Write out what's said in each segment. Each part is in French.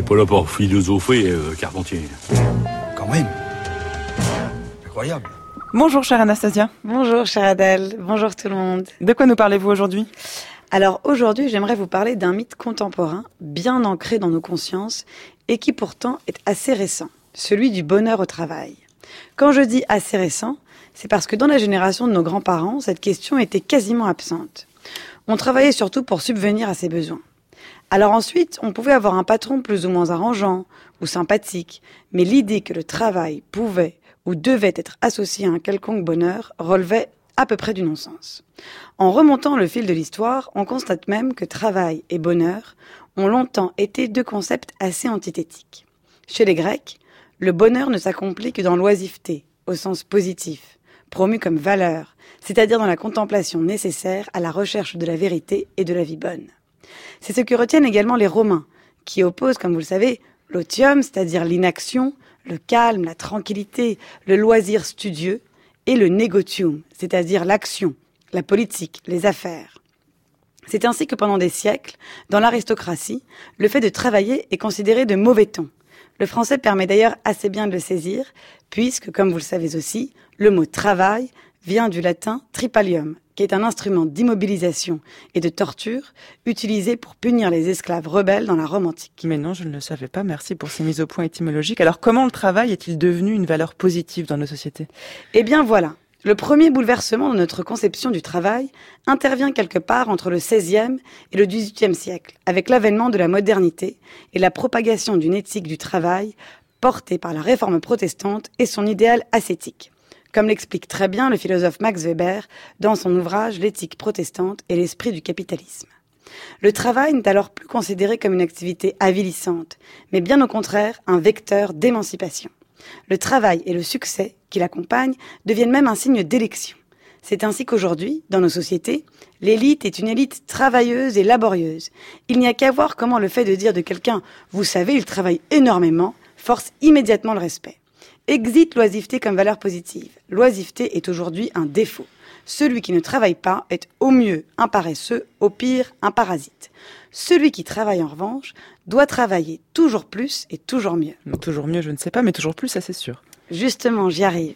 n'est pas là pour philosopher, euh, Carpentier. Quand même. Incroyable. Bonjour chère Anastasia. Bonjour chère Adèle, bonjour tout le monde. De quoi nous parlez-vous aujourd'hui? Alors aujourd'hui j'aimerais vous parler d'un mythe contemporain bien ancré dans nos consciences et qui pourtant est assez récent, celui du bonheur au travail. Quand je dis assez récent, c'est parce que dans la génération de nos grands-parents, cette question était quasiment absente. On travaillait surtout pour subvenir à ses besoins. Alors ensuite, on pouvait avoir un patron plus ou moins arrangeant ou sympathique, mais l'idée que le travail pouvait ou devait être associé à un quelconque bonheur relevait à peu près du non-sens. En remontant le fil de l'histoire, on constate même que travail et bonheur ont longtemps été deux concepts assez antithétiques. Chez les Grecs, le bonheur ne s'accomplit que dans l'oisiveté, au sens positif, promu comme valeur, c'est-à-dire dans la contemplation nécessaire à la recherche de la vérité et de la vie bonne. C'est ce que retiennent également les Romains, qui opposent, comme vous le savez, l'otium, c'est-à-dire l'inaction, le calme, la tranquillité, le loisir studieux, et le negotium, c'est-à-dire l'action, la politique, les affaires. C'est ainsi que pendant des siècles, dans l'aristocratie, le fait de travailler est considéré de mauvais ton. Le français permet d'ailleurs assez bien de le saisir, puisque, comme vous le savez aussi, le mot travail vient du latin tripalium, qui est un instrument d'immobilisation et de torture utilisé pour punir les esclaves rebelles dans la Rome antique. Mais non, je ne le savais pas. Merci pour ces mises au point étymologiques. Alors, comment le travail est-il devenu une valeur positive dans nos sociétés? Eh bien voilà. Le premier bouleversement de notre conception du travail intervient quelque part entre le XVIe et le XVIIIe siècle, avec l'avènement de la modernité et la propagation d'une éthique du travail portée par la réforme protestante et son idéal ascétique comme l'explique très bien le philosophe Max Weber dans son ouvrage L'éthique protestante et l'esprit du capitalisme. Le travail n'est alors plus considéré comme une activité avilissante, mais bien au contraire un vecteur d'émancipation. Le travail et le succès qui l'accompagnent deviennent même un signe d'élection. C'est ainsi qu'aujourd'hui, dans nos sociétés, l'élite est une élite travailleuse et laborieuse. Il n'y a qu'à voir comment le fait de dire de quelqu'un, vous savez, il travaille énormément, force immédiatement le respect. Exit l'oisiveté comme valeur positive. L'oisiveté est aujourd'hui un défaut. Celui qui ne travaille pas est au mieux un paresseux, au pire un parasite. Celui qui travaille en revanche doit travailler toujours plus et toujours mieux. Toujours mieux, je ne sais pas, mais toujours plus, ça c'est sûr. Justement, j'y arrive.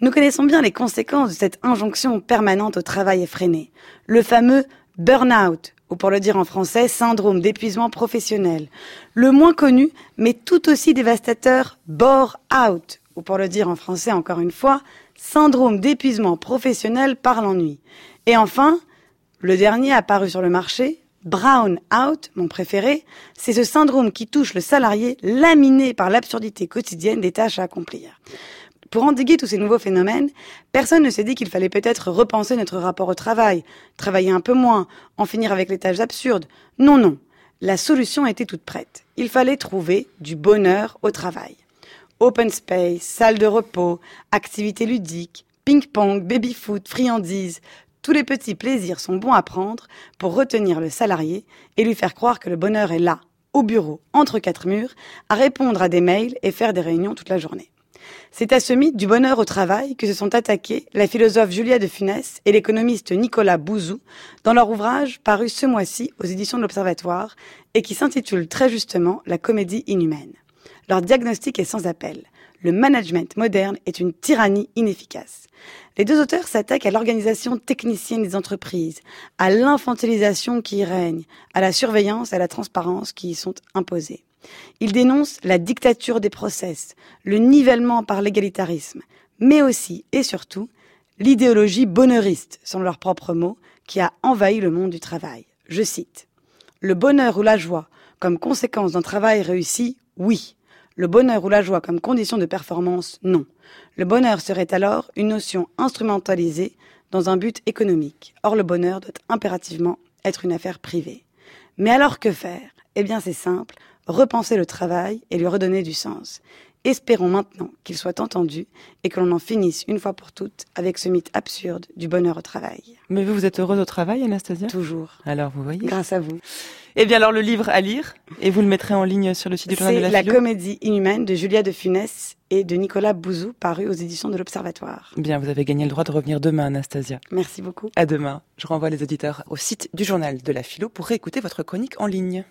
Nous connaissons bien les conséquences de cette injonction permanente au travail effréné. Le fameux burn-out, ou pour le dire en français, syndrome d'épuisement professionnel. Le moins connu, mais tout aussi dévastateur, bore-out, ou pour le dire en français encore une fois, syndrome d'épuisement professionnel par l'ennui. Et enfin, le dernier apparu sur le marché, Brown Out, mon préféré, c'est ce syndrome qui touche le salarié laminé par l'absurdité quotidienne des tâches à accomplir. Pour endiguer tous ces nouveaux phénomènes, personne ne s'est dit qu'il fallait peut-être repenser notre rapport au travail, travailler un peu moins, en finir avec les tâches absurdes. Non, non. La solution était toute prête. Il fallait trouver du bonheur au travail open space, salle de repos, activités ludiques, ping-pong, baby-foot, friandises, tous les petits plaisirs sont bons à prendre pour retenir le salarié et lui faire croire que le bonheur est là, au bureau, entre quatre murs, à répondre à des mails et faire des réunions toute la journée. C'est à ce mythe du bonheur au travail que se sont attaqués la philosophe Julia de Funès et l'économiste Nicolas Bouzou dans leur ouvrage paru ce mois-ci aux éditions de l'Observatoire et qui s'intitule très justement La comédie inhumaine. Leur diagnostic est sans appel. Le management moderne est une tyrannie inefficace. Les deux auteurs s'attaquent à l'organisation technicienne des entreprises, à l'infantilisation qui y règne, à la surveillance et à la transparence qui y sont imposées. Ils dénoncent la dictature des process, le nivellement par l'égalitarisme, mais aussi et surtout l'idéologie bonheuriste, sont leurs propres mots, qui a envahi le monde du travail. Je cite Le bonheur ou la joie, comme conséquence d'un travail réussi, oui. Le bonheur ou la joie comme condition de performance, non. Le bonheur serait alors une notion instrumentalisée dans un but économique. Or, le bonheur doit impérativement être une affaire privée. Mais alors que faire? Eh bien, c'est simple, repenser le travail et lui redonner du sens. Espérons maintenant qu'il soit entendu et que l'on en finisse une fois pour toutes avec ce mythe absurde du bonheur au travail. Mais vous, vous êtes heureuse au travail, Anastasia? Toujours. Alors, vous voyez. Grâce à vous. Eh bien, alors, le livre à lire, et vous le mettrez en ligne sur le site du journal de la C'est La comédie inhumaine de Julia de Funès et de Nicolas Bouzou, paru aux éditions de l'Observatoire. Bien, vous avez gagné le droit de revenir demain, Anastasia. Merci beaucoup. À demain. Je renvoie les auditeurs au site du journal de la philo pour réécouter votre chronique en ligne.